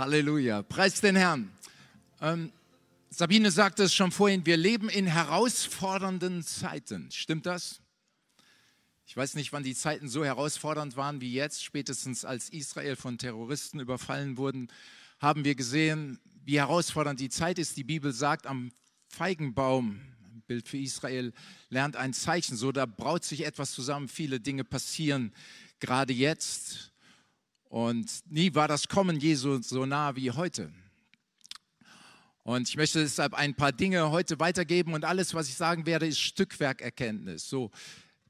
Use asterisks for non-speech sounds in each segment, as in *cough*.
Halleluja. Preis den Herrn. Ähm, Sabine sagte es schon vorhin, wir leben in herausfordernden Zeiten. Stimmt das? Ich weiß nicht, wann die Zeiten so herausfordernd waren wie jetzt. Spätestens als Israel von Terroristen überfallen wurden, haben wir gesehen, wie herausfordernd die Zeit ist. Die Bibel sagt, am Feigenbaum, Bild für Israel, lernt ein Zeichen. So, da braut sich etwas zusammen. Viele Dinge passieren gerade jetzt. Und nie war das Kommen Jesu so nah wie heute. Und ich möchte deshalb ein paar Dinge heute weitergeben und alles, was ich sagen werde, ist Stückwerkerkenntnis. So,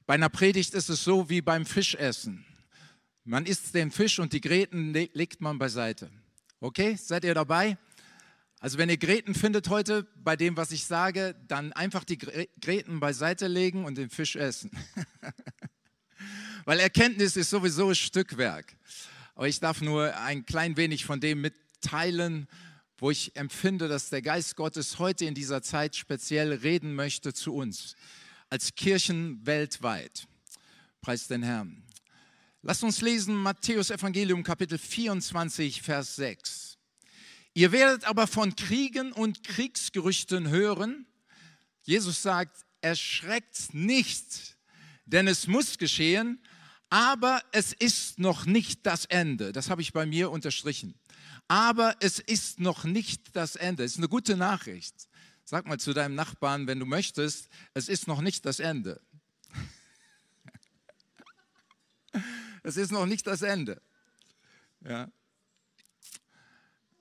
bei einer Predigt ist es so wie beim Fischessen. Man isst den Fisch und die Gräten legt man beiseite. Okay, seid ihr dabei? Also wenn ihr Gräten findet heute bei dem, was ich sage, dann einfach die Gräten beiseite legen und den Fisch essen. *laughs* Weil Erkenntnis ist sowieso Stückwerk. Aber ich darf nur ein klein wenig von dem mitteilen, wo ich empfinde, dass der Geist Gottes heute in dieser Zeit speziell reden möchte zu uns als Kirchen weltweit. Preis den Herrn. Lasst uns lesen Matthäus Evangelium Kapitel 24, Vers 6. Ihr werdet aber von Kriegen und Kriegsgerüchten hören. Jesus sagt, erschreckt nicht, denn es muss geschehen, aber es ist noch nicht das Ende. Das habe ich bei mir unterstrichen. Aber es ist noch nicht das Ende. Das ist eine gute Nachricht. Sag mal zu deinem Nachbarn, wenn du möchtest, es ist noch nicht das Ende. *laughs* Es ist noch nicht das Ende. Ja.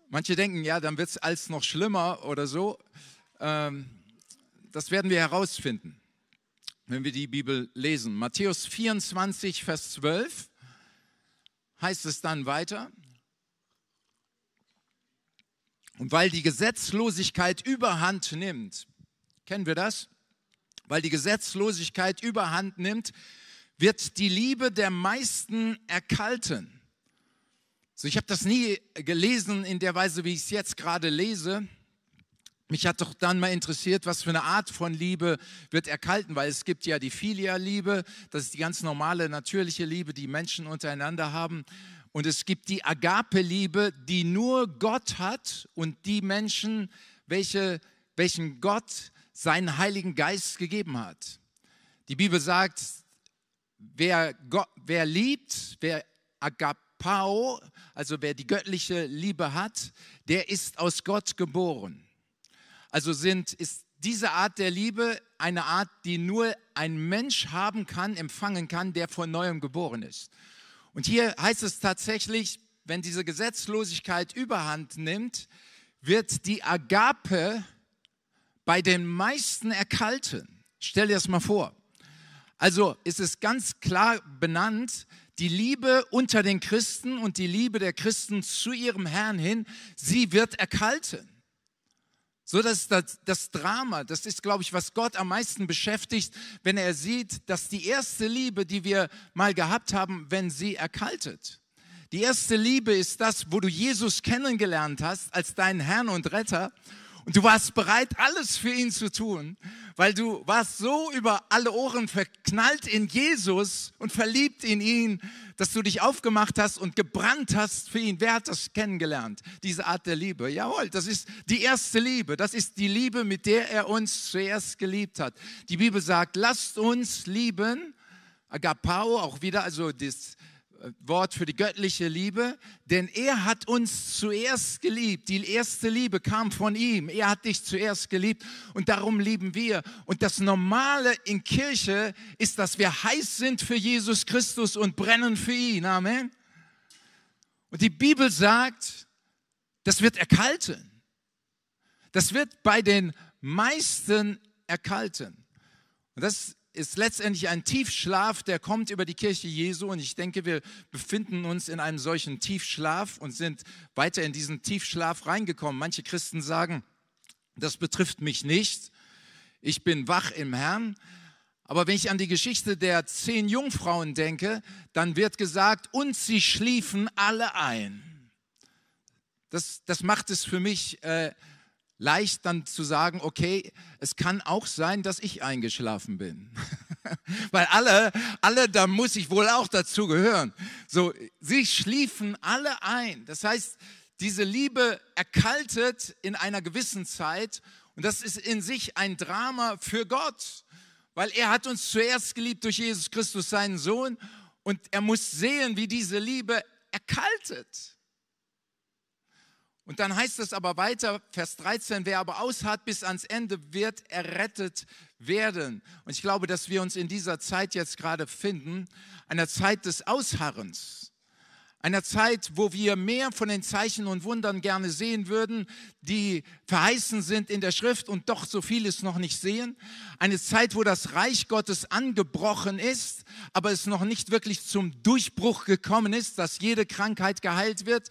Manche denken, ja, dann wird es alles noch schlimmer oder so. Ähm, das werden wir herausfinden, wenn wir die Bibel lesen. Matthäus 24, Vers 12 heißt es dann weiter. Und weil die Gesetzlosigkeit überhand nimmt, kennen wir das? Weil die Gesetzlosigkeit überhand nimmt, wird die Liebe der meisten erkalten. So, ich habe das nie gelesen in der Weise, wie ich es jetzt gerade lese. Mich hat doch dann mal interessiert, was für eine Art von Liebe wird erkalten, weil es gibt ja die Filia-Liebe, das ist die ganz normale, natürliche Liebe, die Menschen untereinander haben. Und es gibt die Agape-Liebe, die nur Gott hat und die Menschen, welche, welchen Gott seinen Heiligen Geist gegeben hat. Die Bibel sagt, wer, Gott, wer liebt, wer Agapao, also wer die göttliche Liebe hat, der ist aus Gott geboren. Also sind, ist diese Art der Liebe eine Art, die nur ein Mensch haben kann, empfangen kann, der von neuem geboren ist. Und hier heißt es tatsächlich, wenn diese Gesetzlosigkeit überhand nimmt, wird die Agape bei den meisten erkalten. Stell dir das mal vor. Also ist es ganz klar benannt, die Liebe unter den Christen und die Liebe der Christen zu ihrem Herrn hin, sie wird erkalten. So, das ist das, das Drama. Das ist, glaube ich, was Gott am meisten beschäftigt, wenn er sieht, dass die erste Liebe, die wir mal gehabt haben, wenn sie erkaltet. Die erste Liebe ist das, wo du Jesus kennengelernt hast als deinen Herrn und Retter und du warst bereit, alles für ihn zu tun, weil du warst so über alle Ohren verknallt in Jesus und verliebt in ihn, dass du dich aufgemacht hast und gebrannt hast für ihn. Wer hat das kennengelernt? Diese Art der Liebe. Jawohl, das ist die erste Liebe. Das ist die Liebe, mit der er uns zuerst geliebt hat. Die Bibel sagt, lasst uns lieben. Agapao, auch wieder, also das Wort für die göttliche Liebe, denn er hat uns zuerst geliebt. Die erste Liebe kam von ihm. Er hat dich zuerst geliebt und darum lieben wir. Und das Normale in Kirche ist, dass wir heiß sind für Jesus Christus und brennen für ihn. Amen. Und die Bibel sagt, das wird erkalten. Das wird bei den meisten erkalten. Und das ist letztendlich ein Tiefschlaf, der kommt über die Kirche Jesu. Und ich denke, wir befinden uns in einem solchen Tiefschlaf und sind weiter in diesen Tiefschlaf reingekommen. Manche Christen sagen, das betrifft mich nicht. Ich bin wach im Herrn. Aber wenn ich an die Geschichte der zehn Jungfrauen denke, dann wird gesagt, und sie schliefen alle ein. Das, das macht es für mich äh, leicht dann zu sagen, okay, es kann auch sein, dass ich eingeschlafen bin. *laughs* Weil alle, alle, da muss ich wohl auch dazu gehören. So, sie schliefen alle ein. Das heißt, diese Liebe erkaltet in einer gewissen Zeit und das ist in sich ein Drama für Gott, weil er hat uns zuerst geliebt durch Jesus Christus, seinen Sohn, und er muss sehen, wie diese Liebe erkaltet. Und dann heißt es aber weiter, Vers 13, wer aber ausharrt bis ans Ende, wird errettet werden. Und ich glaube, dass wir uns in dieser Zeit jetzt gerade finden, einer Zeit des Ausharrens einer Zeit, wo wir mehr von den Zeichen und Wundern gerne sehen würden, die verheißen sind in der Schrift und doch so vieles noch nicht sehen. Eine Zeit, wo das Reich Gottes angebrochen ist, aber es noch nicht wirklich zum Durchbruch gekommen ist, dass jede Krankheit geheilt wird.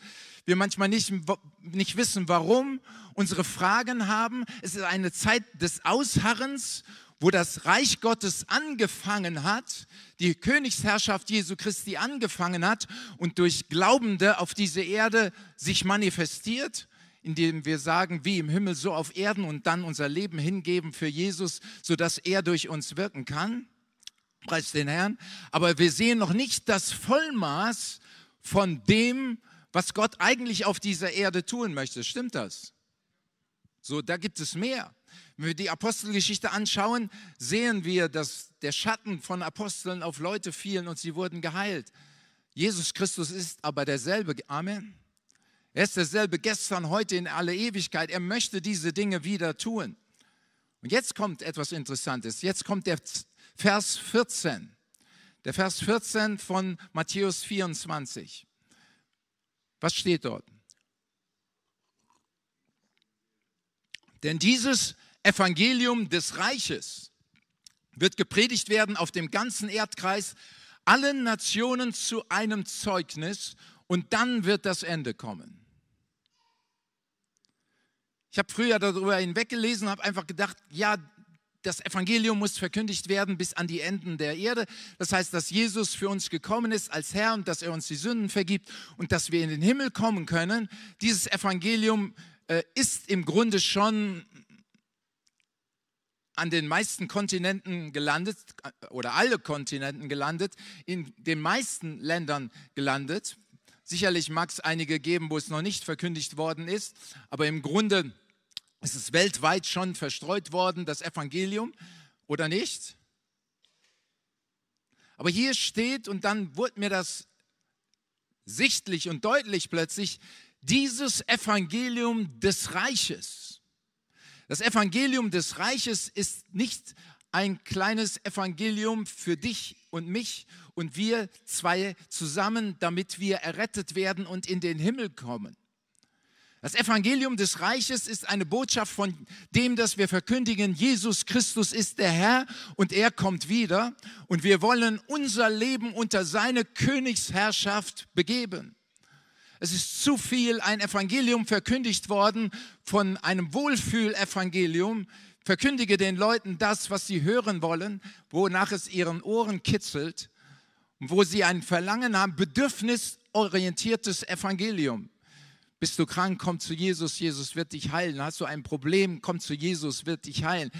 Wir manchmal nicht, nicht wissen, warum, unsere Fragen haben. Es ist eine Zeit des Ausharrens wo das Reich Gottes angefangen hat, die Königsherrschaft Jesu Christi angefangen hat und durch Glaubende auf diese Erde sich manifestiert, indem wir sagen, wie im Himmel, so auf Erden und dann unser Leben hingeben für Jesus, sodass er durch uns wirken kann. Preis den Herrn. Aber wir sehen noch nicht das Vollmaß von dem, was Gott eigentlich auf dieser Erde tun möchte. Stimmt das? So, da gibt es mehr. Wenn wir die Apostelgeschichte anschauen, sehen wir, dass der Schatten von Aposteln auf Leute fielen und sie wurden geheilt. Jesus Christus ist aber derselbe. Amen. Er ist derselbe gestern, heute in alle Ewigkeit. Er möchte diese Dinge wieder tun. Und jetzt kommt etwas Interessantes. Jetzt kommt der Vers 14. Der Vers 14 von Matthäus 24. Was steht dort? Denn dieses Evangelium des Reiches wird gepredigt werden auf dem ganzen Erdkreis, allen Nationen zu einem Zeugnis und dann wird das Ende kommen. Ich habe früher darüber hinweggelesen, habe einfach gedacht, ja, das Evangelium muss verkündigt werden bis an die Enden der Erde. Das heißt, dass Jesus für uns gekommen ist als Herr und dass er uns die Sünden vergibt und dass wir in den Himmel kommen können. Dieses Evangelium äh, ist im Grunde schon an den meisten Kontinenten gelandet oder alle Kontinenten gelandet, in den meisten Ländern gelandet. Sicherlich mag es einige geben, wo es noch nicht verkündigt worden ist, aber im Grunde ist es weltweit schon verstreut worden, das Evangelium, oder nicht? Aber hier steht, und dann wurde mir das sichtlich und deutlich plötzlich, dieses Evangelium des Reiches das Evangelium des Reiches ist nicht ein kleines Evangelium für dich und mich und wir zwei zusammen, damit wir errettet werden und in den Himmel kommen. Das Evangelium des Reiches ist eine Botschaft von dem, dass wir verkündigen, Jesus Christus ist der Herr und er kommt wieder und wir wollen unser Leben unter seine Königsherrschaft begeben. Es ist zu viel ein Evangelium verkündigt worden von einem Wohlfühlevangelium. Verkündige den Leuten das, was sie hören wollen, wonach es ihren Ohren kitzelt, wo sie ein Verlangen haben, bedürfnisorientiertes Evangelium. Bist du krank, komm zu Jesus, Jesus wird dich heilen. Hast du ein Problem, komm zu Jesus, wird dich heilen.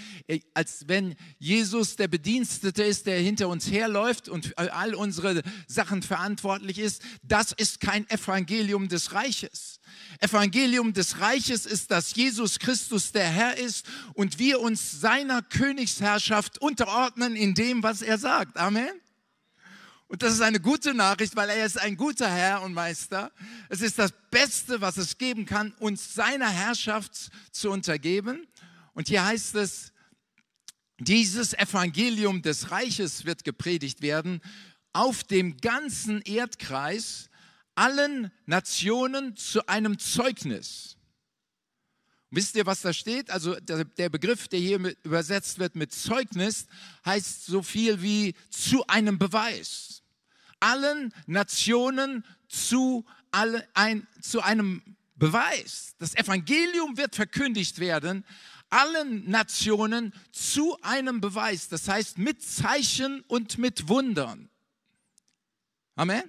Als wenn Jesus der Bedienstete ist, der hinter uns herläuft und all unsere Sachen verantwortlich ist. Das ist kein Evangelium des Reiches. Evangelium des Reiches ist, dass Jesus Christus der Herr ist und wir uns seiner Königsherrschaft unterordnen in dem, was er sagt. Amen. Und das ist eine gute Nachricht, weil er ist ein guter Herr und Meister. Es ist das Beste, was es geben kann, uns seiner Herrschaft zu untergeben. Und hier heißt es, dieses Evangelium des Reiches wird gepredigt werden auf dem ganzen Erdkreis, allen Nationen zu einem Zeugnis. Wisst ihr, was da steht? Also der, Begriff, der hier übersetzt wird mit Zeugnis, heißt so viel wie zu einem Beweis allen Nationen zu, alle, ein, zu einem Beweis. Das Evangelium wird verkündigt werden, allen Nationen zu einem Beweis. Das heißt mit Zeichen und mit Wundern. Amen.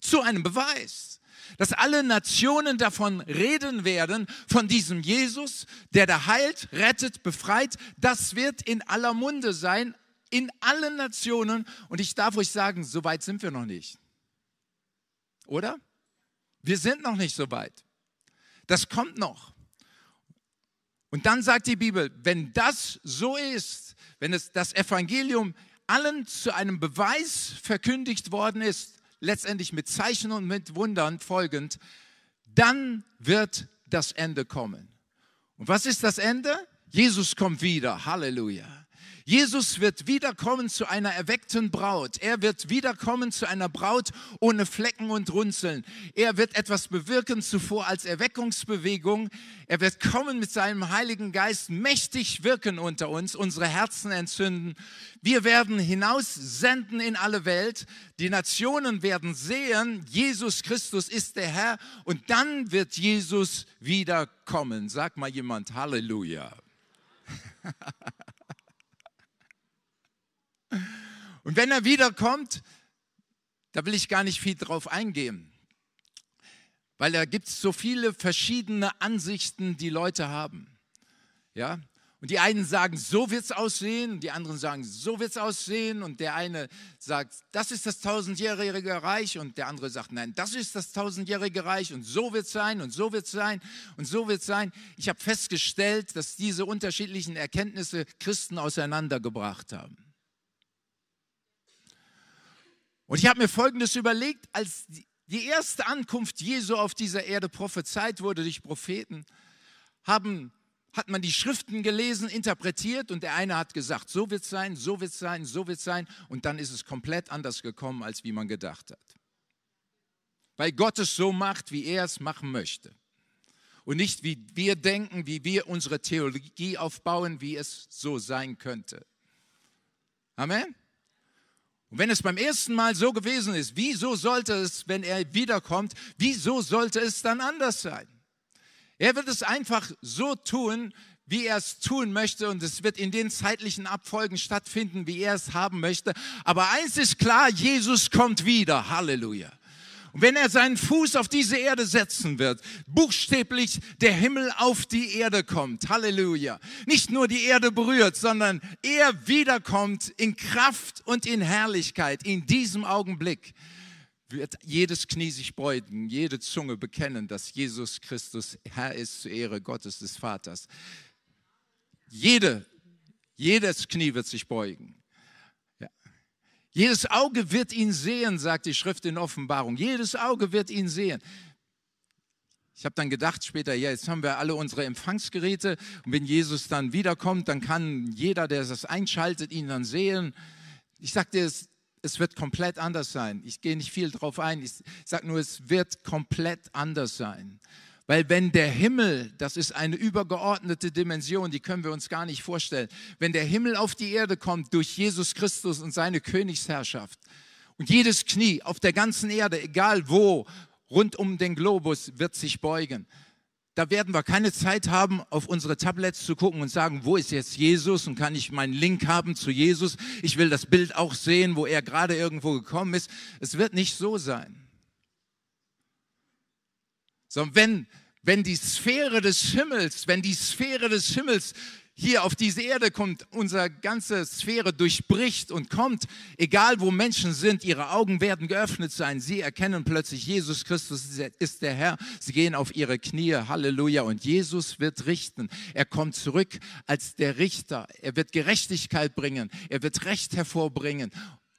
Zu einem Beweis. Dass alle Nationen davon reden werden, von diesem Jesus, der da heilt, rettet, befreit. Das wird in aller Munde sein, in allen Nationen. Und ich darf euch sagen, so weit sind wir noch nicht. Oder? Wir sind noch nicht so weit. Das kommt noch. Und dann sagt die Bibel, wenn das so ist, wenn es das Evangelium allen zu einem Beweis verkündigt worden ist, letztendlich mit Zeichen und mit Wundern folgend, dann wird das Ende kommen. Und was ist das Ende? Jesus kommt wieder. Halleluja. Jesus wird wiederkommen zu einer erweckten Braut. Er wird wiederkommen zu einer Braut ohne Flecken und Runzeln. Er wird etwas bewirken zuvor als Erweckungsbewegung. Er wird kommen mit seinem Heiligen Geist, mächtig wirken unter uns, unsere Herzen entzünden. Wir werden hinaus senden in alle Welt. Die Nationen werden sehen, Jesus Christus ist der Herr. Und dann wird Jesus wiederkommen. Sag mal jemand Halleluja. *laughs* Und wenn er wiederkommt, da will ich gar nicht viel drauf eingehen, weil da gibt es so viele verschiedene Ansichten, die Leute haben. Ja? Und die einen sagen, so wird es aussehen, die anderen sagen, so wird es aussehen. Und der eine sagt, das ist das tausendjährige Reich. Und der andere sagt, nein, das ist das tausendjährige Reich. Und so wird es sein und so wird es sein und so wird es sein. Ich habe festgestellt, dass diese unterschiedlichen Erkenntnisse Christen auseinandergebracht haben. Und ich habe mir Folgendes überlegt, als die erste Ankunft Jesu auf dieser Erde prophezeit wurde durch Propheten, haben, hat man die Schriften gelesen, interpretiert und der eine hat gesagt, so wird es sein, so wird es sein, so wird es sein und dann ist es komplett anders gekommen, als wie man gedacht hat. Weil Gott es so macht, wie er es machen möchte. Und nicht wie wir denken, wie wir unsere Theologie aufbauen, wie es so sein könnte. Amen. Und wenn es beim ersten Mal so gewesen ist, wieso sollte es, wenn er wiederkommt, wieso sollte es dann anders sein? Er wird es einfach so tun, wie er es tun möchte und es wird in den zeitlichen Abfolgen stattfinden, wie er es haben möchte. Aber eins ist klar, Jesus kommt wieder. Halleluja. Und wenn er seinen Fuß auf diese Erde setzen wird, buchstäblich der Himmel auf die Erde kommt, Halleluja, nicht nur die Erde berührt, sondern er wiederkommt in Kraft und in Herrlichkeit in diesem Augenblick, wird jedes Knie sich beugen, jede Zunge bekennen, dass Jesus Christus Herr ist zur Ehre Gottes des Vaters. Jede, jedes Knie wird sich beugen. Jedes Auge wird ihn sehen, sagt die Schrift in Offenbarung. Jedes Auge wird ihn sehen. Ich habe dann gedacht später, ja, jetzt haben wir alle unsere Empfangsgeräte und wenn Jesus dann wiederkommt, dann kann jeder, der das einschaltet, ihn dann sehen. Ich sagte, es, es wird komplett anders sein. Ich gehe nicht viel drauf ein. Ich sage nur, es wird komplett anders sein. Weil wenn der Himmel, das ist eine übergeordnete Dimension, die können wir uns gar nicht vorstellen, wenn der Himmel auf die Erde kommt durch Jesus Christus und seine Königsherrschaft und jedes Knie auf der ganzen Erde, egal wo, rund um den Globus, wird sich beugen. Da werden wir keine Zeit haben, auf unsere Tablets zu gucken und sagen, wo ist jetzt Jesus und kann ich meinen Link haben zu Jesus? Ich will das Bild auch sehen, wo er gerade irgendwo gekommen ist. Es wird nicht so sein. Sondern wenn wenn die Sphäre des Himmels, wenn die Sphäre des Himmels hier auf diese Erde kommt, unsere ganze Sphäre durchbricht und kommt, egal wo Menschen sind, ihre Augen werden geöffnet sein. Sie erkennen plötzlich, Jesus Christus ist der Herr. Sie gehen auf ihre Knie, Halleluja. Und Jesus wird richten. Er kommt zurück als der Richter. Er wird Gerechtigkeit bringen. Er wird Recht hervorbringen.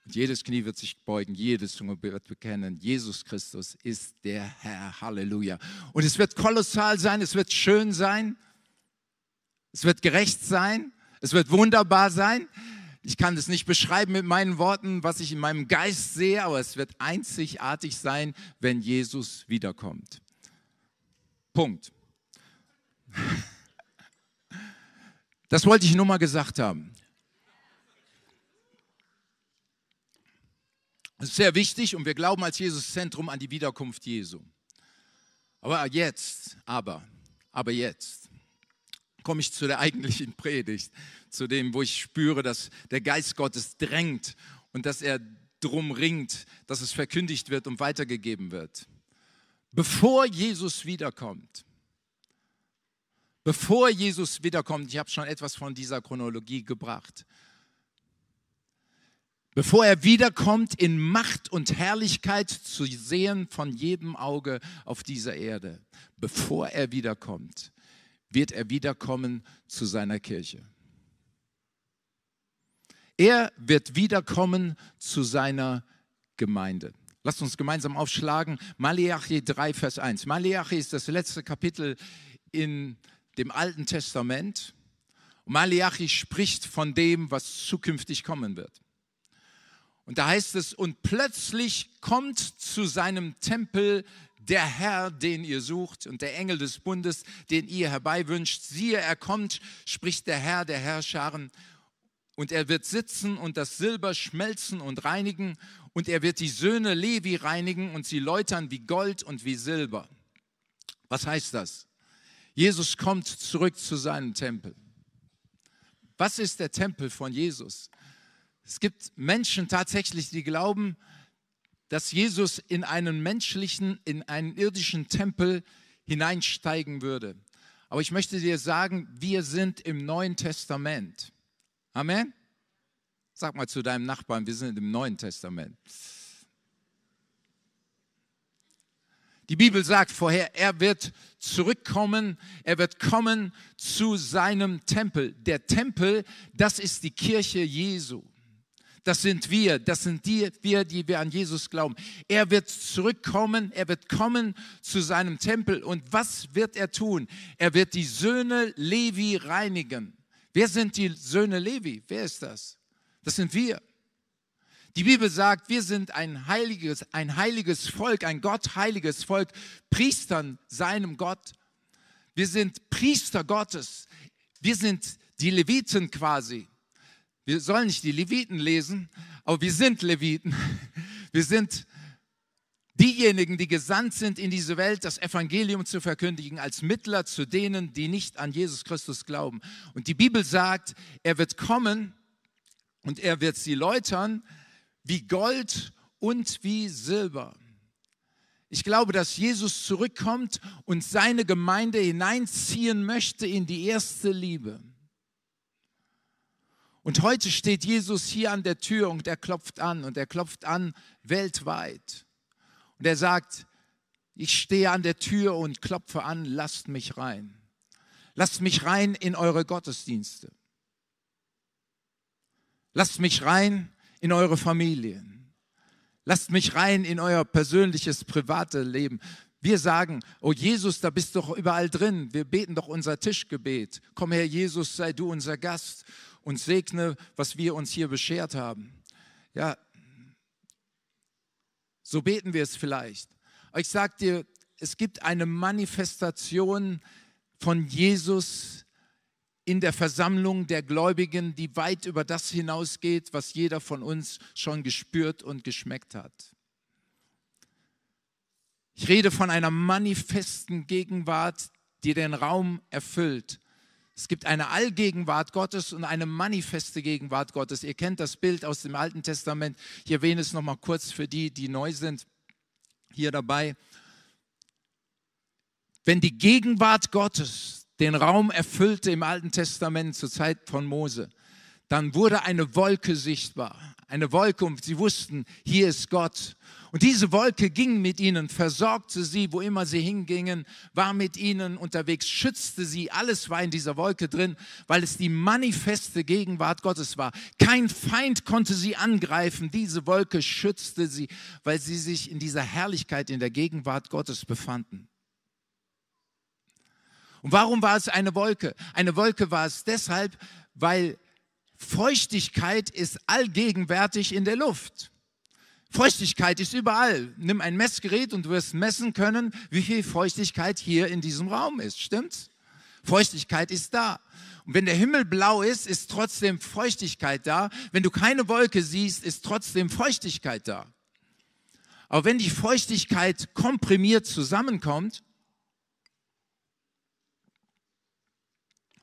Und jedes Knie wird sich beugen, jedes Zunge wird bekennen, Jesus Christus ist der Herr. Halleluja. Und es wird kolossal sein, es wird schön sein, es wird gerecht sein, es wird wunderbar sein. Ich kann es nicht beschreiben mit meinen Worten, was ich in meinem Geist sehe, aber es wird einzigartig sein, wenn Jesus wiederkommt. Punkt. *laughs* Das wollte ich nur mal gesagt haben. Das ist sehr wichtig und wir glauben als Jesus-Zentrum an die Wiederkunft Jesu. Aber jetzt, aber, aber jetzt komme ich zu der eigentlichen Predigt, zu dem, wo ich spüre, dass der Geist Gottes drängt und dass er drum ringt, dass es verkündigt wird und weitergegeben wird. Bevor Jesus wiederkommt, bevor Jesus wiederkommt, ich habe schon etwas von dieser Chronologie gebracht, bevor er wiederkommt in Macht und Herrlichkeit zu sehen von jedem Auge auf dieser Erde. Bevor er wiederkommt, wird er wiederkommen zu seiner Kirche. Er wird wiederkommen zu seiner Gemeinde. Lasst uns gemeinsam aufschlagen. Malachi 3, Vers 1. Malachi ist das letzte Kapitel in dem Alten Testament. Malachi spricht von dem, was zukünftig kommen wird. Und da heißt es, und plötzlich kommt zu seinem Tempel der Herr, den ihr sucht, und der Engel des Bundes, den ihr herbeiwünscht. Siehe, er kommt, spricht der Herr der Herrscharen, und er wird sitzen und das Silber schmelzen und reinigen, und er wird die Söhne Levi reinigen und sie läutern wie Gold und wie Silber. Was heißt das? Jesus kommt zurück zu seinem Tempel. Was ist der Tempel von Jesus? Es gibt Menschen tatsächlich, die glauben, dass Jesus in einen menschlichen, in einen irdischen Tempel hineinsteigen würde. Aber ich möchte dir sagen, wir sind im Neuen Testament. Amen. Sag mal zu deinem Nachbarn, wir sind im Neuen Testament. Die Bibel sagt vorher, er wird zurückkommen, er wird kommen zu seinem Tempel. Der Tempel, das ist die Kirche Jesu. Das sind wir, das sind die, wir, die wir an Jesus glauben. Er wird zurückkommen, er wird kommen zu seinem Tempel. Und was wird er tun? Er wird die Söhne Levi reinigen. Wer sind die Söhne Levi? Wer ist das? Das sind wir. Die Bibel sagt, wir sind ein heiliges, ein heiliges Volk, ein gottheiliges Volk, Priestern seinem Gott. Wir sind Priester Gottes. Wir sind die Leviten quasi. Wir sollen nicht die Leviten lesen, aber wir sind Leviten. Wir sind diejenigen, die gesandt sind in diese Welt, das Evangelium zu verkündigen, als Mittler zu denen, die nicht an Jesus Christus glauben. Und die Bibel sagt, er wird kommen und er wird sie läutern wie Gold und wie Silber. Ich glaube, dass Jesus zurückkommt und seine Gemeinde hineinziehen möchte in die erste Liebe. Und heute steht Jesus hier an der Tür und er klopft an und er klopft an weltweit. Und er sagt, ich stehe an der Tür und klopfe an, lasst mich rein. Lasst mich rein in eure Gottesdienste. Lasst mich rein in eure Familien. Lasst mich rein in euer persönliches, private Leben. Wir sagen, oh Jesus, da bist du doch überall drin. Wir beten doch unser Tischgebet. Komm her, Jesus, sei du unser Gast und segne, was wir uns hier beschert haben. Ja, so beten wir es vielleicht. Aber ich sage dir, es gibt eine Manifestation von Jesus in der Versammlung der Gläubigen, die weit über das hinausgeht, was jeder von uns schon gespürt und geschmeckt hat. Ich rede von einer manifesten Gegenwart, die den Raum erfüllt. Es gibt eine Allgegenwart Gottes und eine manifeste Gegenwart Gottes. Ihr kennt das Bild aus dem Alten Testament. Ich erwähne es nochmal kurz für die, die neu sind, hier dabei. Wenn die Gegenwart Gottes den Raum erfüllte im Alten Testament zur Zeit von Mose, dann wurde eine Wolke sichtbar. Eine Wolke und sie wussten, hier ist Gott. Und diese Wolke ging mit ihnen, versorgte sie, wo immer sie hingingen, war mit ihnen unterwegs, schützte sie. Alles war in dieser Wolke drin, weil es die manifeste Gegenwart Gottes war. Kein Feind konnte sie angreifen. Diese Wolke schützte sie, weil sie sich in dieser Herrlichkeit, in der Gegenwart Gottes befanden. Und warum war es eine Wolke? Eine Wolke war es deshalb, weil Feuchtigkeit ist allgegenwärtig in der Luft. Feuchtigkeit ist überall. Nimm ein Messgerät und du wirst messen können, wie viel Feuchtigkeit hier in diesem Raum ist. Stimmt's? Feuchtigkeit ist da. Und wenn der Himmel blau ist, ist trotzdem Feuchtigkeit da. Wenn du keine Wolke siehst, ist trotzdem Feuchtigkeit da. Aber wenn die Feuchtigkeit komprimiert zusammenkommt,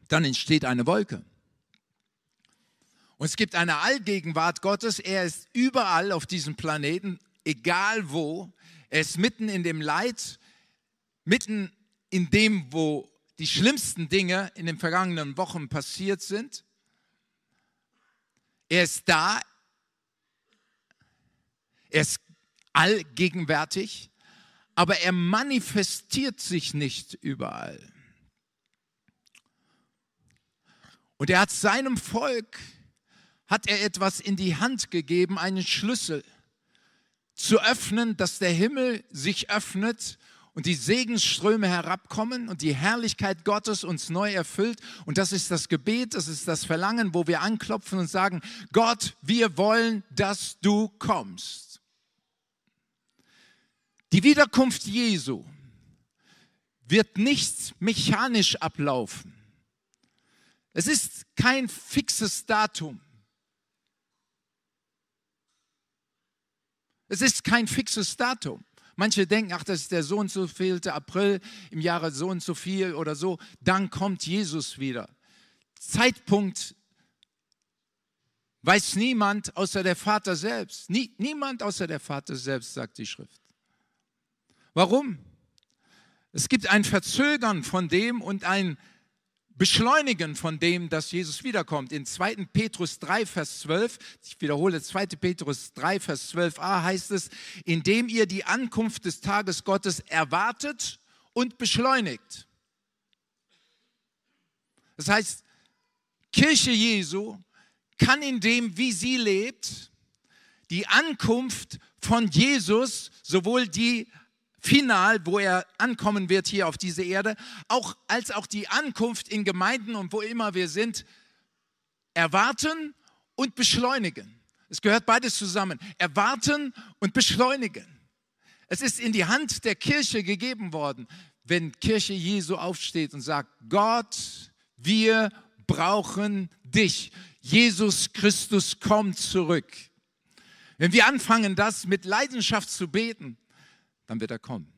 dann entsteht eine Wolke. Und es gibt eine Allgegenwart Gottes. Er ist überall auf diesem Planeten, egal wo. Er ist mitten in dem Leid, mitten in dem, wo die schlimmsten Dinge in den vergangenen Wochen passiert sind. Er ist da. Er ist allgegenwärtig, aber er manifestiert sich nicht überall. Und er hat seinem Volk, hat er etwas in die Hand gegeben, einen Schlüssel zu öffnen, dass der Himmel sich öffnet und die Segensströme herabkommen und die Herrlichkeit Gottes uns neu erfüllt. Und das ist das Gebet, das ist das Verlangen, wo wir anklopfen und sagen, Gott, wir wollen, dass du kommst. Die Wiederkunft Jesu wird nicht mechanisch ablaufen. Es ist kein fixes Datum. Es ist kein fixes Datum. Manche denken, ach, das ist der so und so vielte April im Jahre so und so viel oder so. Dann kommt Jesus wieder. Zeitpunkt weiß niemand außer der Vater selbst. Nie, niemand außer der Vater selbst, sagt die Schrift. Warum? Es gibt ein Verzögern von dem und ein beschleunigen von dem, dass Jesus wiederkommt. In 2. Petrus 3, Vers 12, ich wiederhole 2. Petrus 3, Vers 12a heißt es, indem ihr die Ankunft des Tages Gottes erwartet und beschleunigt. Das heißt, Kirche Jesu kann in dem, wie sie lebt, die Ankunft von Jesus, sowohl die final, wo er ankommen wird hier auf diese Erde, auch, als auch die Ankunft in Gemeinden und wo immer wir sind, erwarten und beschleunigen. Es gehört beides zusammen. Erwarten und beschleunigen. Es ist in die Hand der Kirche gegeben worden, wenn Kirche Jesu aufsteht und sagt, Gott, wir brauchen dich. Jesus Christus kommt zurück. Wenn wir anfangen, das mit Leidenschaft zu beten, dann wird er kommen.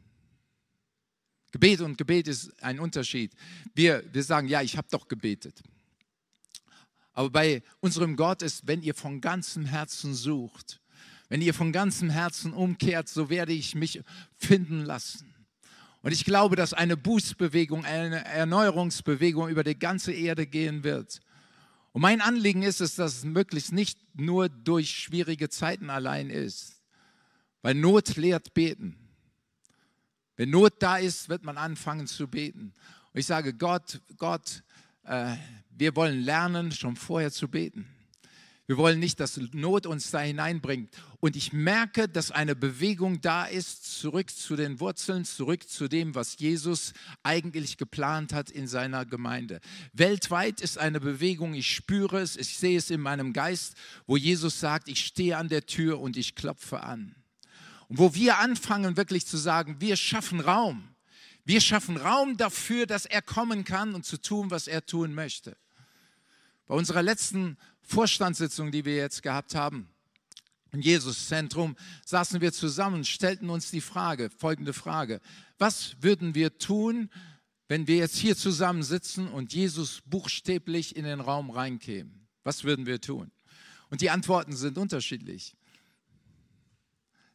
Gebet und Gebet ist ein Unterschied. Wir, wir sagen, ja, ich habe doch gebetet. Aber bei unserem Gott ist, wenn ihr von ganzem Herzen sucht, wenn ihr von ganzem Herzen umkehrt, so werde ich mich finden lassen. Und ich glaube, dass eine Bußbewegung, eine Erneuerungsbewegung über die ganze Erde gehen wird. Und mein Anliegen ist es, dass es möglichst nicht nur durch schwierige Zeiten allein ist, weil Not lehrt beten. Wenn Not da ist, wird man anfangen zu beten. Und ich sage, Gott, Gott, äh, wir wollen lernen, schon vorher zu beten. Wir wollen nicht, dass Not uns da hineinbringt. Und ich merke, dass eine Bewegung da ist, zurück zu den Wurzeln, zurück zu dem, was Jesus eigentlich geplant hat in seiner Gemeinde. Weltweit ist eine Bewegung, ich spüre es, ich sehe es in meinem Geist, wo Jesus sagt, ich stehe an der Tür und ich klopfe an. Und wo wir anfangen wirklich zu sagen, wir schaffen Raum. Wir schaffen Raum dafür, dass er kommen kann und zu tun, was er tun möchte. Bei unserer letzten Vorstandssitzung, die wir jetzt gehabt haben, im Jesus-Zentrum, saßen wir zusammen, stellten uns die Frage, folgende Frage. Was würden wir tun, wenn wir jetzt hier zusammen sitzen und Jesus buchstäblich in den Raum reinkämen? Was würden wir tun? Und die Antworten sind unterschiedlich.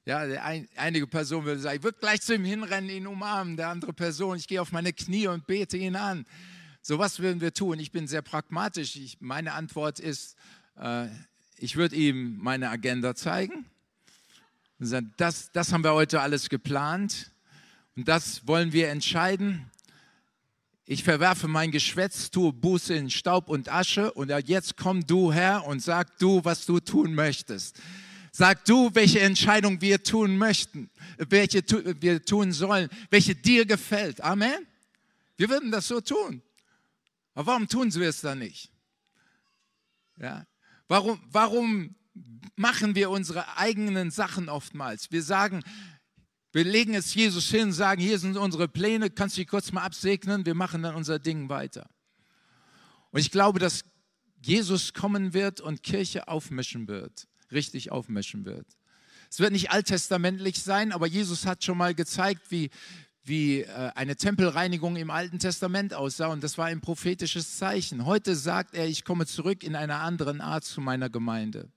Ja, ein, einige Personen würden sagen, ich würde gleich zu ihm hinrennen, ihn umarmen. Der andere Person, ich gehe auf meine Knie und bete ihn an. So was würden wir tun. Ich bin sehr pragmatisch. Ich, meine Antwort ist, äh, ich würde ihm meine Agenda zeigen. Und sagen, das, das haben wir heute alles geplant und das wollen wir entscheiden. Ich verwerfe mein Geschwätz, tue Buße in Staub und Asche und jetzt komm du her und sag du, was du tun möchtest. Sag du, welche Entscheidung wir tun möchten, welche wir tun sollen, welche dir gefällt. Amen. Wir würden das so tun. Aber warum tun wir es dann nicht? Ja. Warum, warum machen wir unsere eigenen Sachen oftmals? Wir sagen, wir legen es Jesus hin, sagen, hier sind unsere Pläne, kannst du die kurz mal absegnen, wir machen dann unser Ding weiter. Und ich glaube, dass Jesus kommen wird und Kirche aufmischen wird richtig aufmischen wird. Es wird nicht alttestamentlich sein, aber Jesus hat schon mal gezeigt, wie, wie äh, eine Tempelreinigung im Alten Testament aussah und das war ein prophetisches Zeichen. Heute sagt er, ich komme zurück in einer anderen Art zu meiner Gemeinde.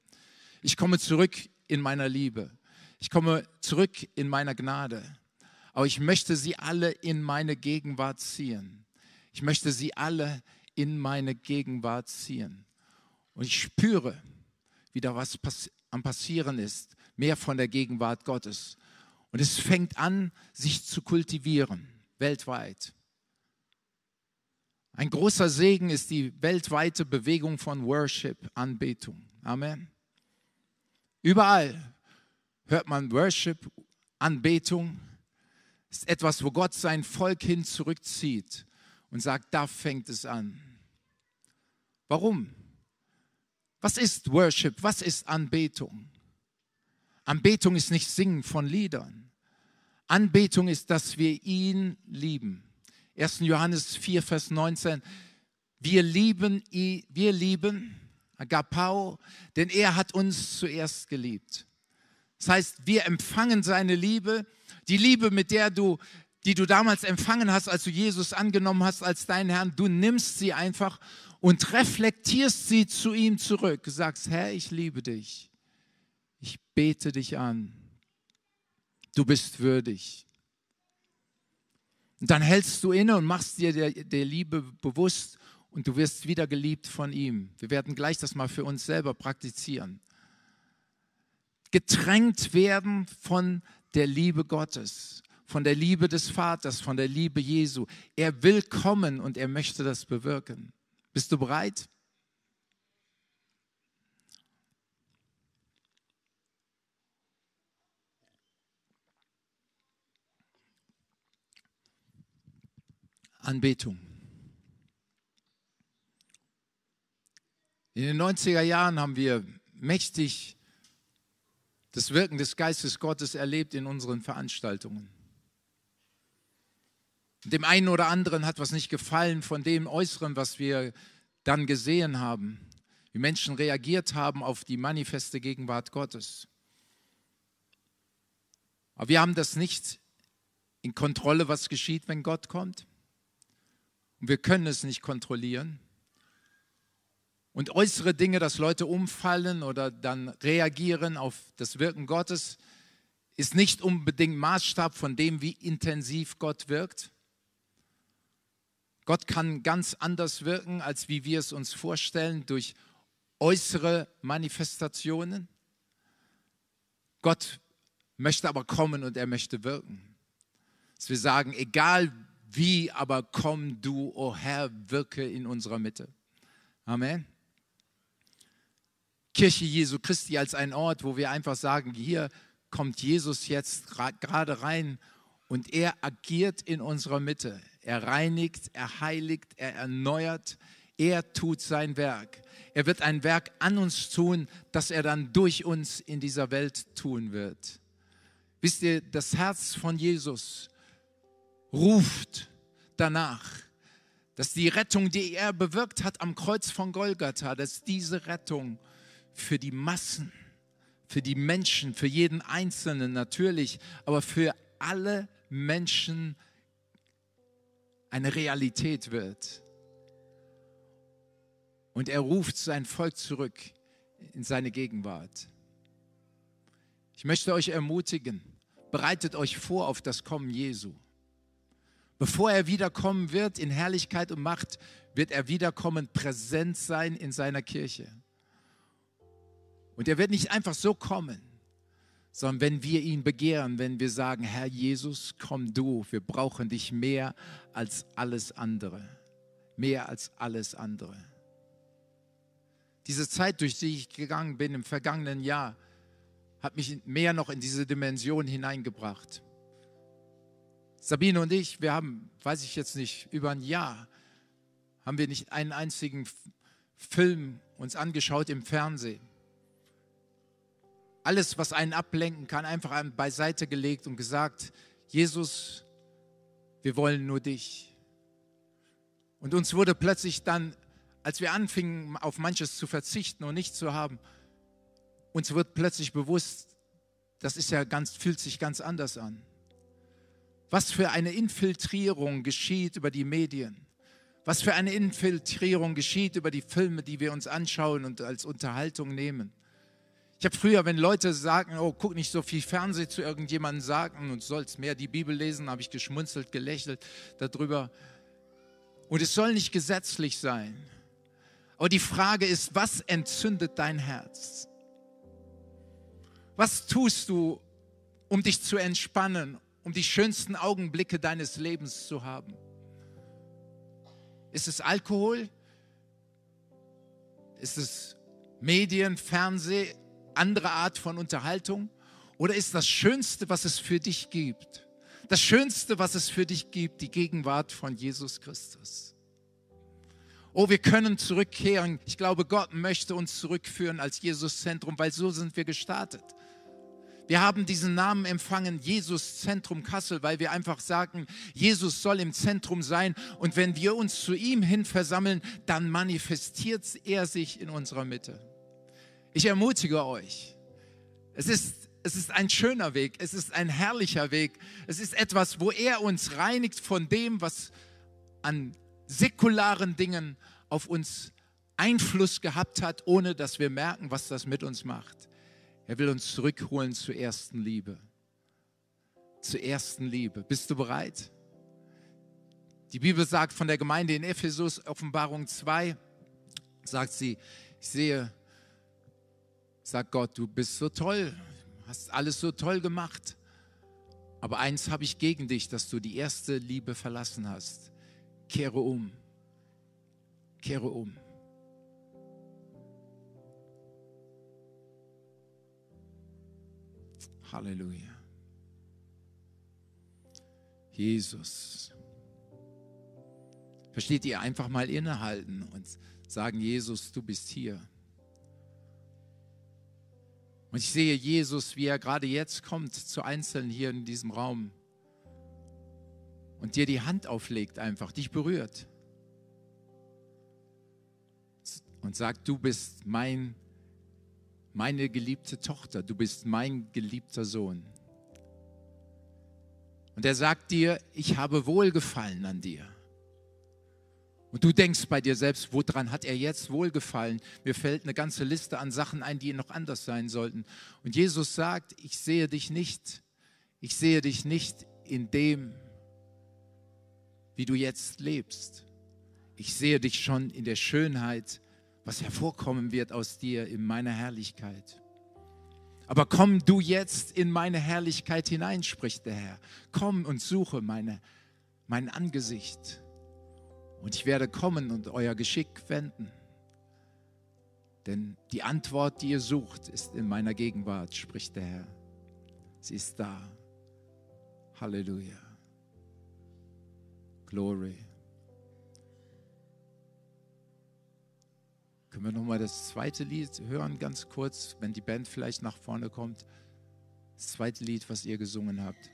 Ich komme zurück in meiner Liebe. Ich komme zurück in meiner Gnade. Aber ich möchte sie alle in meine Gegenwart ziehen. Ich möchte sie alle in meine Gegenwart ziehen. Und ich spüre, wieder was pass am Passieren ist, mehr von der Gegenwart Gottes. Und es fängt an, sich zu kultivieren, weltweit. Ein großer Segen ist die weltweite Bewegung von Worship, Anbetung. Amen. Überall hört man Worship, Anbetung. Ist etwas, wo Gott sein Volk hin zurückzieht und sagt, da fängt es an. Warum? Was ist Worship? Was ist Anbetung? Anbetung ist nicht Singen von Liedern. Anbetung ist, dass wir ihn lieben. 1. Johannes 4, Vers 19. Wir lieben, wir lieben, Agapao, denn er hat uns zuerst geliebt. Das heißt, wir empfangen seine Liebe, die Liebe, mit der du, die du damals empfangen hast, als du Jesus angenommen hast als deinen Herrn. Du nimmst sie einfach und reflektierst sie zu ihm zurück. Sagst, Herr, ich liebe dich. Ich bete dich an. Du bist würdig. Und dann hältst du inne und machst dir der, der Liebe bewusst und du wirst wieder geliebt von ihm. Wir werden gleich das mal für uns selber praktizieren. Getränkt werden von der Liebe Gottes, von der Liebe des Vaters, von der Liebe Jesu. Er will kommen und er möchte das bewirken. Bist du bereit? Anbetung. In den 90er Jahren haben wir mächtig das Wirken des Geistes Gottes erlebt in unseren Veranstaltungen. Dem einen oder anderen hat was nicht gefallen von dem Äußeren, was wir dann gesehen haben, wie Menschen reagiert haben auf die manifeste Gegenwart Gottes. Aber wir haben das nicht in Kontrolle, was geschieht, wenn Gott kommt. Und wir können es nicht kontrollieren. Und äußere Dinge, dass Leute umfallen oder dann reagieren auf das Wirken Gottes, ist nicht unbedingt Maßstab von dem, wie intensiv Gott wirkt. Gott kann ganz anders wirken, als wie wir es uns vorstellen, durch äußere Manifestationen. Gott möchte aber kommen und er möchte wirken. Dass wir sagen, egal wie aber komm du, o oh Herr, wirke in unserer Mitte. Amen. Kirche Jesu Christi als ein Ort, wo wir einfach sagen, hier kommt Jesus jetzt gerade rein und er agiert in unserer Mitte. Er reinigt, er heiligt, er erneuert, er tut sein Werk. Er wird ein Werk an uns tun, das er dann durch uns in dieser Welt tun wird. Wisst ihr, das Herz von Jesus ruft danach, dass die Rettung, die er bewirkt hat am Kreuz von Golgatha, dass diese Rettung für die Massen, für die Menschen, für jeden Einzelnen natürlich, aber für alle Menschen eine Realität wird. Und er ruft sein Volk zurück in seine Gegenwart. Ich möchte euch ermutigen, bereitet euch vor auf das Kommen Jesu. Bevor er wiederkommen wird in Herrlichkeit und Macht, wird er wiederkommen, präsent sein in seiner Kirche. Und er wird nicht einfach so kommen, sondern wenn wir ihn begehren, wenn wir sagen, Herr Jesus, komm du, wir brauchen dich mehr als alles andere. Mehr als alles andere. Diese Zeit, durch die ich gegangen bin im vergangenen Jahr, hat mich mehr noch in diese Dimension hineingebracht. Sabine und ich, wir haben, weiß ich jetzt nicht, über ein Jahr haben wir nicht einen einzigen Film uns angeschaut im Fernsehen. Alles, was einen ablenken kann, einfach beiseite gelegt und gesagt, Jesus, wir wollen nur dich. Und uns wurde plötzlich dann, als wir anfingen, auf manches zu verzichten und nicht zu haben, uns wird plötzlich bewusst, das ist ja ganz, fühlt sich ganz anders an. Was für eine Infiltrierung geschieht über die Medien. Was für eine Infiltrierung geschieht über die Filme, die wir uns anschauen und als Unterhaltung nehmen. Ich habe früher, wenn Leute sagen, oh, guck nicht so viel Fernsehen zu irgendjemandem sagen und sollst mehr die Bibel lesen, habe ich geschmunzelt, gelächelt darüber. Und es soll nicht gesetzlich sein. Aber die Frage ist, was entzündet dein Herz? Was tust du, um dich zu entspannen, um die schönsten Augenblicke deines Lebens zu haben? Ist es Alkohol? Ist es Medien, Fernseh, andere Art von Unterhaltung? Oder ist das Schönste, was es für dich gibt, das Schönste, was es für dich gibt, die Gegenwart von Jesus Christus? Oh, wir können zurückkehren. Ich glaube, Gott möchte uns zurückführen als Jesus-Zentrum, weil so sind wir gestartet. Wir haben diesen Namen empfangen, Jesus Zentrum Kassel, weil wir einfach sagen, Jesus soll im Zentrum sein. Und wenn wir uns zu ihm hin versammeln, dann manifestiert er sich in unserer Mitte. Ich ermutige euch. Es ist, es ist ein schöner Weg. Es ist ein herrlicher Weg. Es ist etwas, wo er uns reinigt von dem, was an säkularen Dingen auf uns Einfluss gehabt hat, ohne dass wir merken, was das mit uns macht. Er will uns zurückholen zur ersten Liebe. Zur ersten Liebe. Bist du bereit? Die Bibel sagt von der Gemeinde in Ephesus, Offenbarung 2, sagt sie, ich sehe, sagt Gott, du bist so toll, hast alles so toll gemacht. Aber eins habe ich gegen dich, dass du die erste Liebe verlassen hast. Kehre um. Kehre um. Halleluja. Jesus. Versteht ihr, einfach mal innehalten und sagen, Jesus, du bist hier. Und ich sehe Jesus, wie er gerade jetzt kommt zu Einzelnen hier in diesem Raum und dir die Hand auflegt einfach, dich berührt und sagt, du bist mein meine geliebte Tochter, du bist mein geliebter Sohn. Und er sagt dir, ich habe Wohlgefallen an dir. Und du denkst bei dir selbst, woran hat er jetzt Wohlgefallen? Mir fällt eine ganze Liste an Sachen ein, die noch anders sein sollten. Und Jesus sagt, ich sehe dich nicht, ich sehe dich nicht in dem, wie du jetzt lebst. Ich sehe dich schon in der Schönheit was hervorkommen wird aus dir in meiner Herrlichkeit. Aber komm du jetzt in meine Herrlichkeit hinein, spricht der Herr. Komm und suche meine, mein Angesicht. Und ich werde kommen und euer Geschick wenden. Denn die Antwort, die ihr sucht, ist in meiner Gegenwart, spricht der Herr. Sie ist da. Halleluja. Glory. Können wir nochmal das zweite Lied hören, ganz kurz, wenn die Band vielleicht nach vorne kommt? Das zweite Lied, was ihr gesungen habt.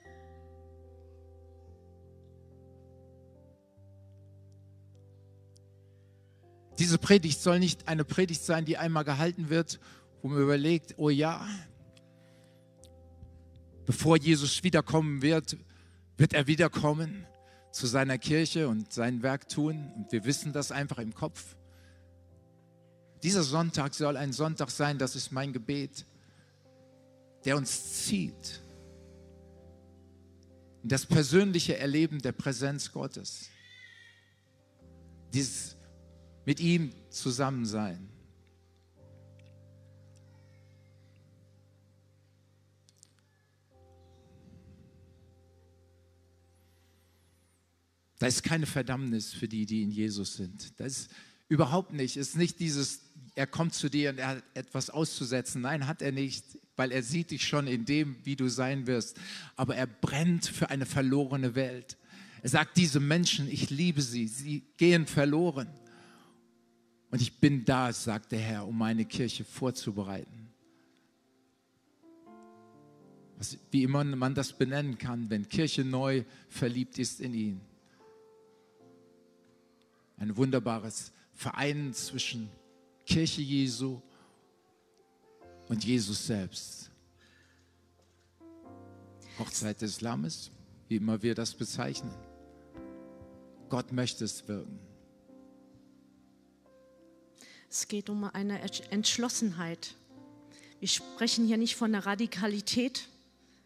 Diese Predigt soll nicht eine Predigt sein, die einmal gehalten wird, wo man überlegt, oh ja, bevor Jesus wiederkommen wird, wird er wiederkommen zu seiner Kirche und sein Werk tun. Und wir wissen das einfach im Kopf. Dieser Sonntag soll ein Sonntag sein, das ist mein Gebet, der uns zieht in das persönliche Erleben der Präsenz Gottes. Dieses mit ihm zusammen sein. Da ist keine Verdammnis für die, die in Jesus sind. Das ist überhaupt nicht. Es ist nicht dieses er kommt zu dir und er hat etwas auszusetzen. Nein, hat er nicht, weil er sieht dich schon in dem, wie du sein wirst. Aber er brennt für eine verlorene Welt. Er sagt, diese Menschen, ich liebe sie, sie gehen verloren. Und ich bin da, sagt der Herr, um meine Kirche vorzubereiten. Was, wie immer man das benennen kann, wenn Kirche neu verliebt ist in ihn. Ein wunderbares Vereinen zwischen Kirche Jesu und Jesus selbst. Hochzeit des Lammes, wie immer wir das bezeichnen. Gott möchte es wirken. Es geht um eine Entschlossenheit. Wir sprechen hier nicht von einer Radikalität,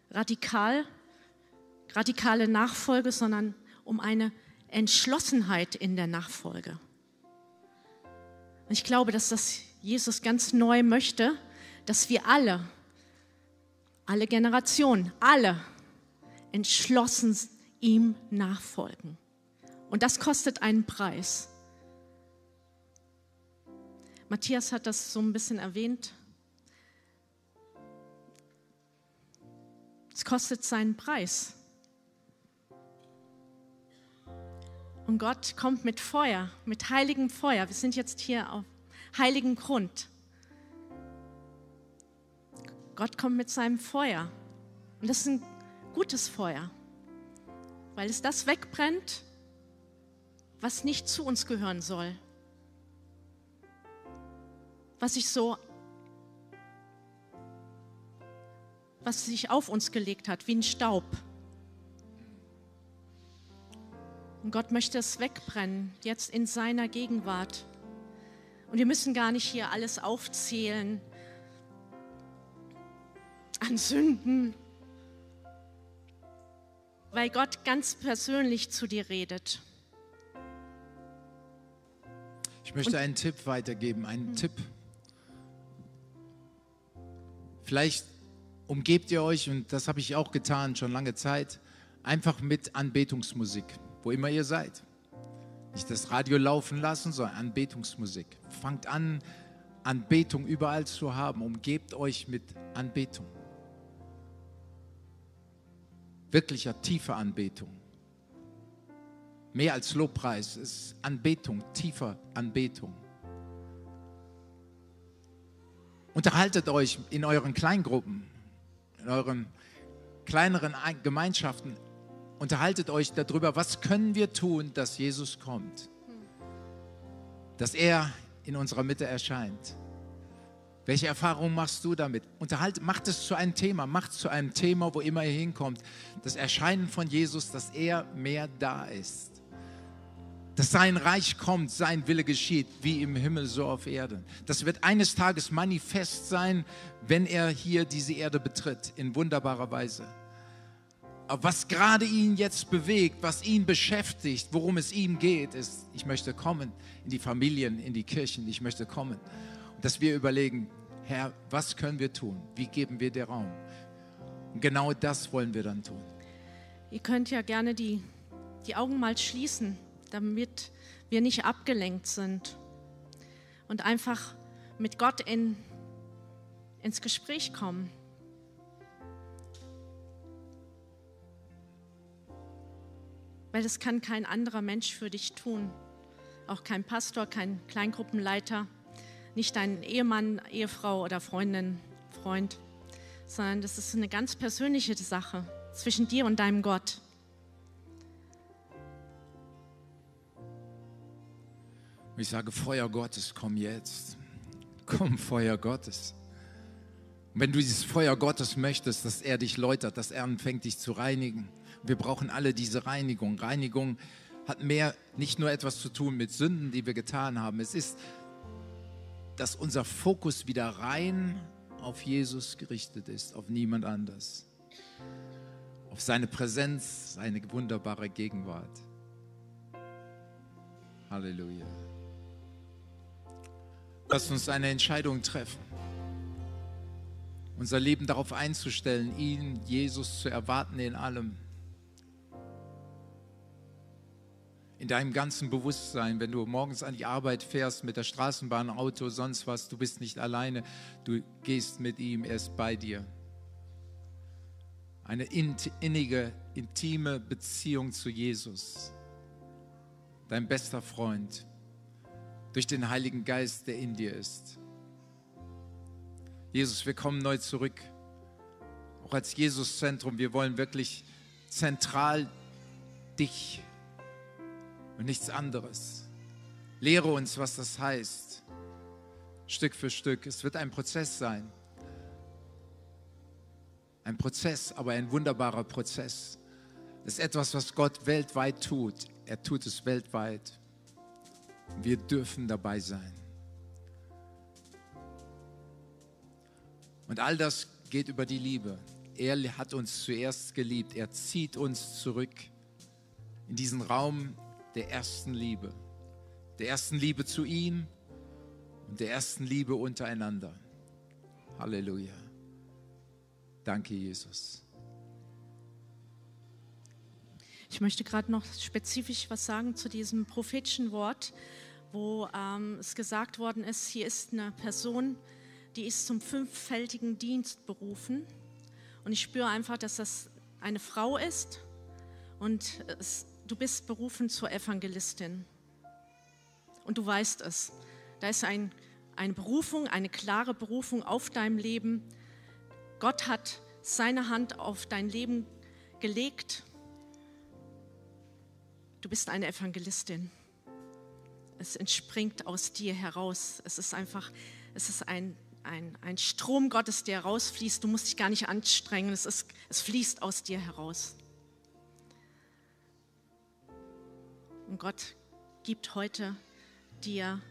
radikal, radikale Nachfolge, sondern um eine Entschlossenheit in der Nachfolge. Und ich glaube, dass das Jesus ganz neu möchte, dass wir alle alle Generationen, alle entschlossen ihm nachfolgen. Und das kostet einen Preis. Matthias hat das so ein bisschen erwähnt. Es kostet seinen Preis. Und Gott kommt mit Feuer, mit heiligem Feuer. Wir sind jetzt hier auf heiligem Grund. Gott kommt mit seinem Feuer. Und das ist ein gutes Feuer, weil es das wegbrennt, was nicht zu uns gehören soll. Was sich so, was sich auf uns gelegt hat, wie ein Staub. Und Gott möchte es wegbrennen, jetzt in seiner Gegenwart. Und wir müssen gar nicht hier alles aufzählen an Sünden, weil Gott ganz persönlich zu dir redet. Ich möchte einen Tipp weitergeben, einen Tipp. Vielleicht umgebt ihr euch, und das habe ich auch getan, schon lange Zeit, einfach mit Anbetungsmusik wo immer ihr seid. Nicht das Radio laufen lassen, sondern Anbetungsmusik. Fangt an, Anbetung überall zu haben. Umgebt euch mit Anbetung. Wirklicher, tiefer Anbetung. Mehr als Lobpreis ist Anbetung, tiefer Anbetung. Unterhaltet euch in euren Kleingruppen, in euren kleineren Gemeinschaften unterhaltet euch darüber, was können wir tun, dass Jesus kommt. Dass er in unserer Mitte erscheint. Welche Erfahrungen machst du damit? Unterhalt, macht es zu einem Thema, macht es zu einem Thema, wo immer ihr hinkommt. Das Erscheinen von Jesus, dass er mehr da ist. Dass sein Reich kommt, sein Wille geschieht, wie im Himmel, so auf Erden. Das wird eines Tages manifest sein, wenn er hier diese Erde betritt, in wunderbarer Weise. Aber was gerade ihn jetzt bewegt, was ihn beschäftigt, worum es ihm geht, ist, ich möchte kommen in die Familien, in die Kirchen, ich möchte kommen. Und dass wir überlegen, Herr, was können wir tun? Wie geben wir dir Raum? Und genau das wollen wir dann tun. Ihr könnt ja gerne die, die Augen mal schließen, damit wir nicht abgelenkt sind und einfach mit Gott in, ins Gespräch kommen. weil das kann kein anderer Mensch für dich tun. Auch kein Pastor, kein Kleingruppenleiter, nicht dein Ehemann, Ehefrau oder Freundin, Freund, sondern das ist eine ganz persönliche Sache zwischen dir und deinem Gott. Ich sage, Feuer Gottes, komm jetzt. Komm, Feuer Gottes. Und wenn du dieses Feuer Gottes möchtest, dass er dich läutert, dass er anfängt, dich zu reinigen, wir brauchen alle diese Reinigung. Reinigung hat mehr nicht nur etwas zu tun mit Sünden, die wir getan haben. Es ist, dass unser Fokus wieder rein auf Jesus gerichtet ist, auf niemand anders. Auf seine Präsenz, seine wunderbare Gegenwart. Halleluja. Lass uns eine Entscheidung treffen. Unser Leben darauf einzustellen, ihn, Jesus zu erwarten in allem. in deinem ganzen Bewusstsein, wenn du morgens an die Arbeit fährst mit der Straßenbahn, Auto, sonst was, du bist nicht alleine, du gehst mit ihm, er ist bei dir. Eine innige, intime Beziehung zu Jesus, dein bester Freund, durch den Heiligen Geist, der in dir ist. Jesus, wir kommen neu zurück, auch als Jesuszentrum. Wir wollen wirklich zentral dich und nichts anderes. Lehre uns, was das heißt, Stück für Stück. Es wird ein Prozess sein. Ein Prozess, aber ein wunderbarer Prozess. Das ist etwas, was Gott weltweit tut. Er tut es weltweit. Wir dürfen dabei sein. Und all das geht über die Liebe. Er hat uns zuerst geliebt. Er zieht uns zurück in diesen Raum der ersten Liebe. Der ersten Liebe zu ihm und der ersten Liebe untereinander. Halleluja. Danke, Jesus. Ich möchte gerade noch spezifisch was sagen zu diesem prophetischen Wort, wo ähm, es gesagt worden ist, hier ist eine Person, die ist zum fünffältigen Dienst berufen. Und ich spüre einfach, dass das eine Frau ist und es, du bist berufen zur Evangelistin. Und du weißt es. Da ist ein, eine Berufung, eine klare Berufung auf deinem Leben. Gott hat seine Hand auf dein Leben gelegt. Du bist eine Evangelistin. Es entspringt aus dir heraus. Es ist einfach, es ist ein, ein, ein Strom Gottes, der rausfließt. Du musst dich gar nicht anstrengen. Es, ist, es fließt aus dir heraus. Und Gott gibt heute dir,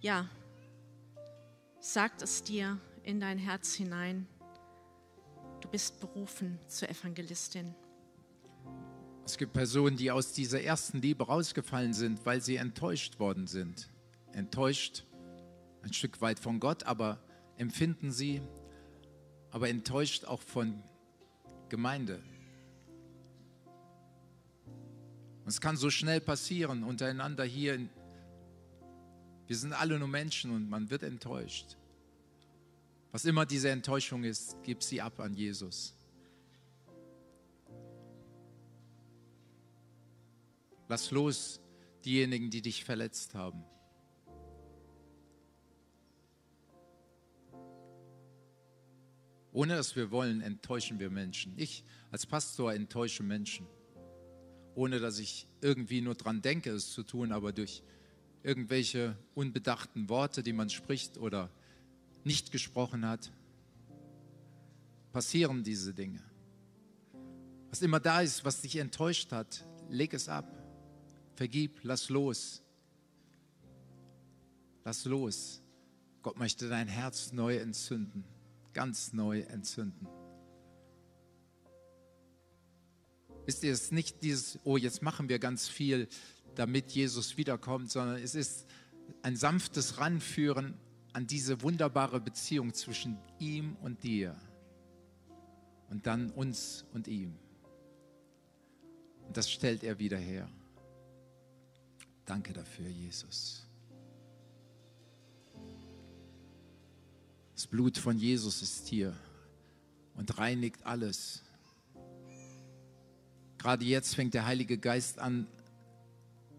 ja, sagt es dir in dein Herz hinein. Du bist berufen zur Evangelistin. Es gibt Personen, die aus dieser ersten Liebe rausgefallen sind, weil sie enttäuscht worden sind. Enttäuscht ein Stück weit von Gott, aber empfinden sie, aber enttäuscht auch von Gemeinde. es kann so schnell passieren untereinander hier. Wir sind alle nur Menschen und man wird enttäuscht. Was immer diese Enttäuschung ist, gib sie ab an Jesus. Lass los diejenigen, die dich verletzt haben. Ohne dass wir wollen, enttäuschen wir Menschen. Ich als Pastor enttäusche Menschen ohne dass ich irgendwie nur dran denke, es zu tun, aber durch irgendwelche unbedachten Worte, die man spricht oder nicht gesprochen hat, passieren diese Dinge. Was immer da ist, was dich enttäuscht hat, leg es ab. Vergib, lass los. Lass los. Gott möchte dein Herz neu entzünden, ganz neu entzünden. Wisst ihr, es ist nicht dieses, oh, jetzt machen wir ganz viel, damit Jesus wiederkommt, sondern es ist ein sanftes Ranführen an diese wunderbare Beziehung zwischen ihm und dir und dann uns und ihm. Und das stellt er wieder her. Danke dafür, Jesus. Das Blut von Jesus ist hier und reinigt alles. Gerade jetzt fängt der Heilige Geist an,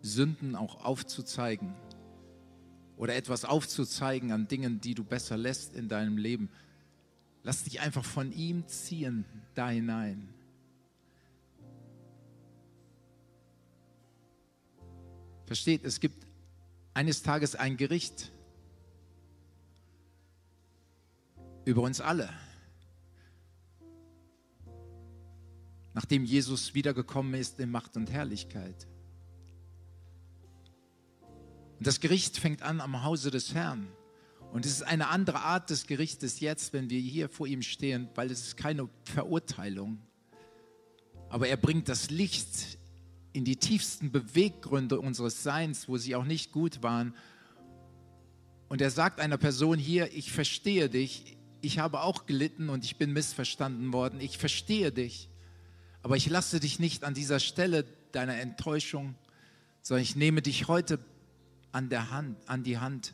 Sünden auch aufzuzeigen oder etwas aufzuzeigen an Dingen, die du besser lässt in deinem Leben. Lass dich einfach von ihm ziehen da hinein. Versteht, es gibt eines Tages ein Gericht über uns alle. nachdem Jesus wiedergekommen ist in Macht und Herrlichkeit. Und das Gericht fängt an am Hause des Herrn. Und es ist eine andere Art des Gerichtes jetzt, wenn wir hier vor ihm stehen, weil es ist keine Verurteilung. Aber er bringt das Licht in die tiefsten Beweggründe unseres Seins, wo sie auch nicht gut waren. Und er sagt einer Person hier, ich verstehe dich, ich habe auch gelitten und ich bin missverstanden worden, ich verstehe dich. Aber ich lasse dich nicht an dieser Stelle deiner Enttäuschung, sondern ich nehme dich heute an der Hand, an die Hand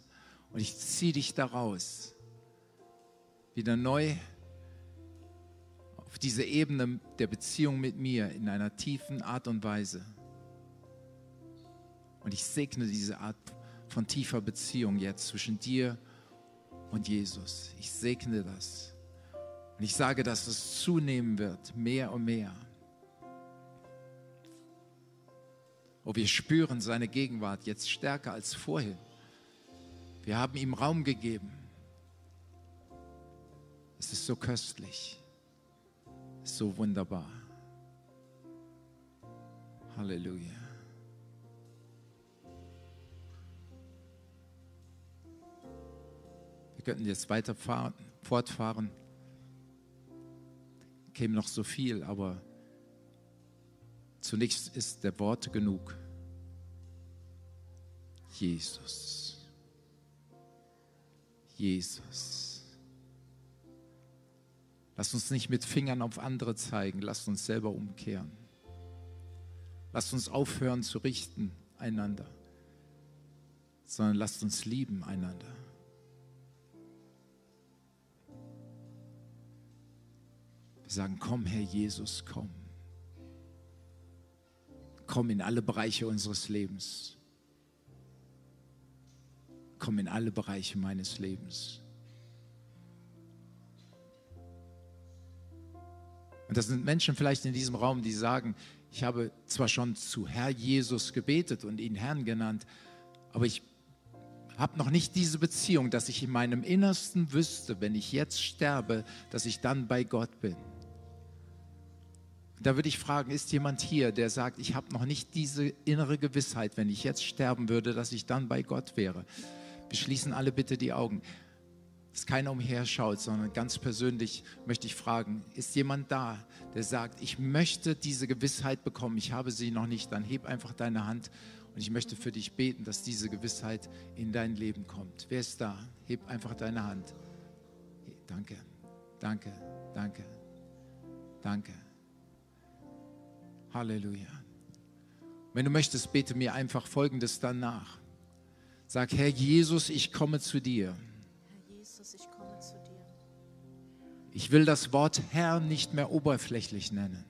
und ich ziehe dich daraus. Wieder neu auf diese Ebene der Beziehung mit mir in einer tiefen Art und Weise. Und ich segne diese Art von tiefer Beziehung jetzt zwischen dir und Jesus. Ich segne das. Und ich sage, dass es zunehmen wird, mehr und mehr. Oh, wir spüren seine Gegenwart jetzt stärker als vorhin. Wir haben ihm Raum gegeben. Es ist so köstlich, so wunderbar. Halleluja. Wir könnten jetzt weiter fahren, fortfahren. Käme noch so viel, aber Zunächst ist der Wort genug. Jesus. Jesus. Lasst uns nicht mit Fingern auf andere zeigen, lasst uns selber umkehren. Lasst uns aufhören zu richten einander, sondern lasst uns lieben einander. Wir sagen, komm Herr Jesus, komm. Komm in alle Bereiche unseres Lebens. Komm in alle Bereiche meines Lebens. Und das sind Menschen vielleicht in diesem Raum, die sagen, ich habe zwar schon zu Herr Jesus gebetet und ihn Herrn genannt, aber ich habe noch nicht diese Beziehung, dass ich in meinem Innersten wüsste, wenn ich jetzt sterbe, dass ich dann bei Gott bin. Da würde ich fragen, ist jemand hier, der sagt, ich habe noch nicht diese innere Gewissheit, wenn ich jetzt sterben würde, dass ich dann bei Gott wäre? Wir schließen alle bitte die Augen dass keiner umherschaut, sondern ganz persönlich möchte ich fragen, ist jemand da, der sagt, ich möchte diese Gewissheit bekommen, ich habe sie noch nicht, dann heb einfach deine Hand und ich möchte für dich beten, dass diese Gewissheit in dein Leben kommt. Wer ist da? Heb einfach deine Hand. Danke, danke, danke, danke. Halleluja. Wenn du möchtest, bete mir einfach Folgendes danach. Sag, Herr Jesus, ich komme zu dir. Ich will das Wort Herr nicht mehr oberflächlich nennen,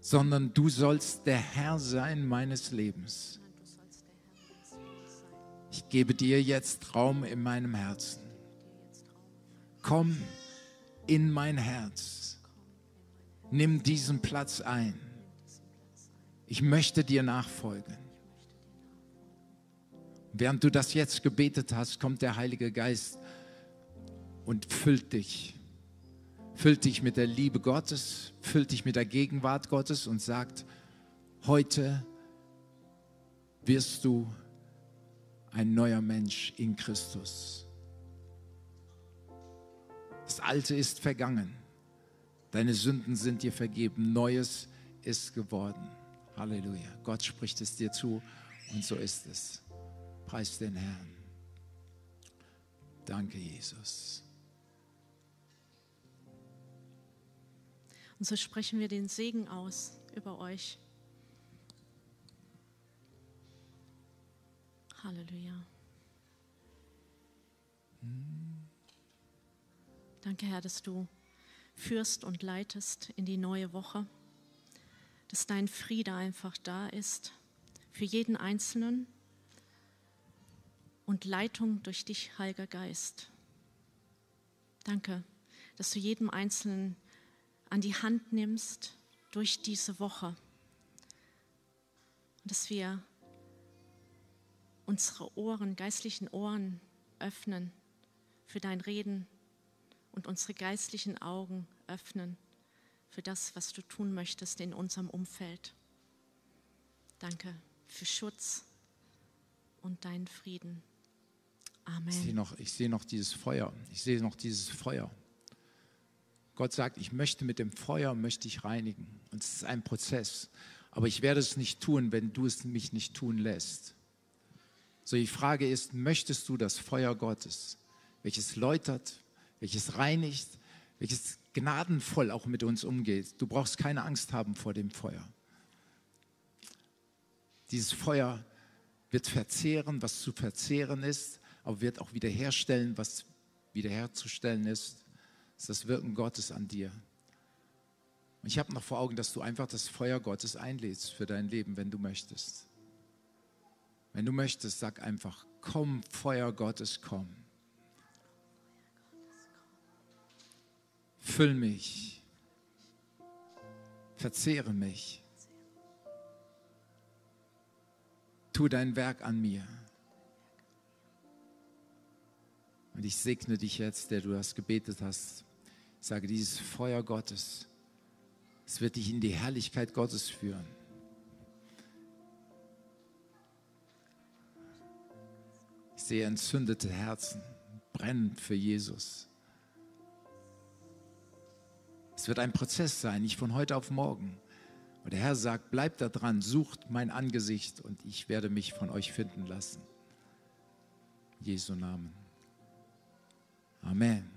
sondern du sollst der Herr sein meines Lebens. Ich gebe dir jetzt Raum in meinem Herzen. Komm in mein Herz. Nimm diesen Platz ein. Ich möchte dir nachfolgen. Während du das jetzt gebetet hast, kommt der Heilige Geist und füllt dich. Füllt dich mit der Liebe Gottes, füllt dich mit der Gegenwart Gottes und sagt, heute wirst du ein neuer Mensch in Christus. Das Alte ist vergangen. Deine Sünden sind dir vergeben. Neues ist geworden. Halleluja. Gott spricht es dir zu und so ist es. Preis den Herrn. Danke, Jesus. Und so sprechen wir den Segen aus über euch. Halleluja. Danke, Herr, dass du führst und leitest in die neue Woche, dass dein Friede einfach da ist für jeden Einzelnen und Leitung durch dich, Heiliger Geist. Danke, dass du jedem Einzelnen an die Hand nimmst durch diese Woche. Und dass wir unsere Ohren, geistlichen Ohren öffnen für dein Reden und unsere geistlichen Augen öffnen für das, was du tun möchtest in unserem Umfeld. Danke für Schutz und deinen Frieden. Amen. Ich sehe noch, ich noch dieses Feuer. Ich sehe noch dieses Feuer. Gott sagt, ich möchte mit dem Feuer, möchte ich reinigen. Und es ist ein Prozess. Aber ich werde es nicht tun, wenn du es mich nicht tun lässt. So die Frage ist, möchtest du das Feuer Gottes, welches läutert, welches reinigt, welches gnadenvoll auch mit uns umgeht? Du brauchst keine Angst haben vor dem Feuer. Dieses Feuer wird verzehren, was zu verzehren ist, aber wird auch wiederherstellen, was wiederherzustellen ist ist das Wirken Gottes an dir. Und ich habe noch vor Augen, dass du einfach das Feuer Gottes einlädst für dein Leben, wenn du möchtest. Wenn du möchtest, sag einfach, komm, Feuer Gottes, komm. Füll mich. Verzehre mich. Tu dein Werk an mir. Und ich segne dich jetzt, der du das gebetet hast. Ich sage, dieses Feuer Gottes, es wird dich in die Herrlichkeit Gottes führen. Ich sehe entzündete Herzen, brennend für Jesus. Es wird ein Prozess sein, nicht von heute auf morgen. Und der Herr sagt, bleibt da dran, sucht mein Angesicht und ich werde mich von euch finden lassen. Jesu Namen. Amen.